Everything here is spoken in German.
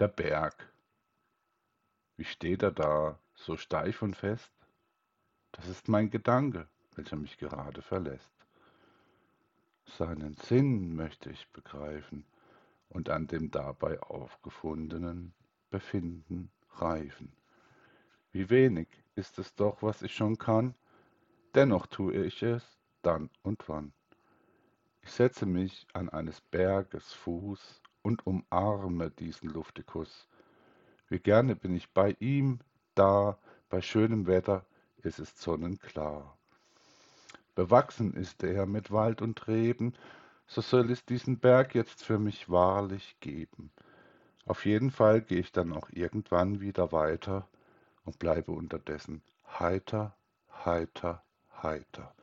Der Berg. Wie steht er da, so steif und fest? Das ist mein Gedanke, welcher mich gerade verlässt. Seinen Sinn möchte ich begreifen und an dem dabei aufgefundenen Befinden reifen. Wie wenig ist es doch, was ich schon kann, dennoch tue ich es dann und wann. Ich setze mich an eines Berges Fuß und umarme diesen Luftikus. Wie gerne bin ich bei ihm da, bei schönem Wetter ist es sonnenklar. Bewachsen ist er mit Wald und Reben, so soll es diesen Berg jetzt für mich wahrlich geben. Auf jeden Fall gehe ich dann auch irgendwann wieder weiter und bleibe unterdessen heiter, heiter, heiter.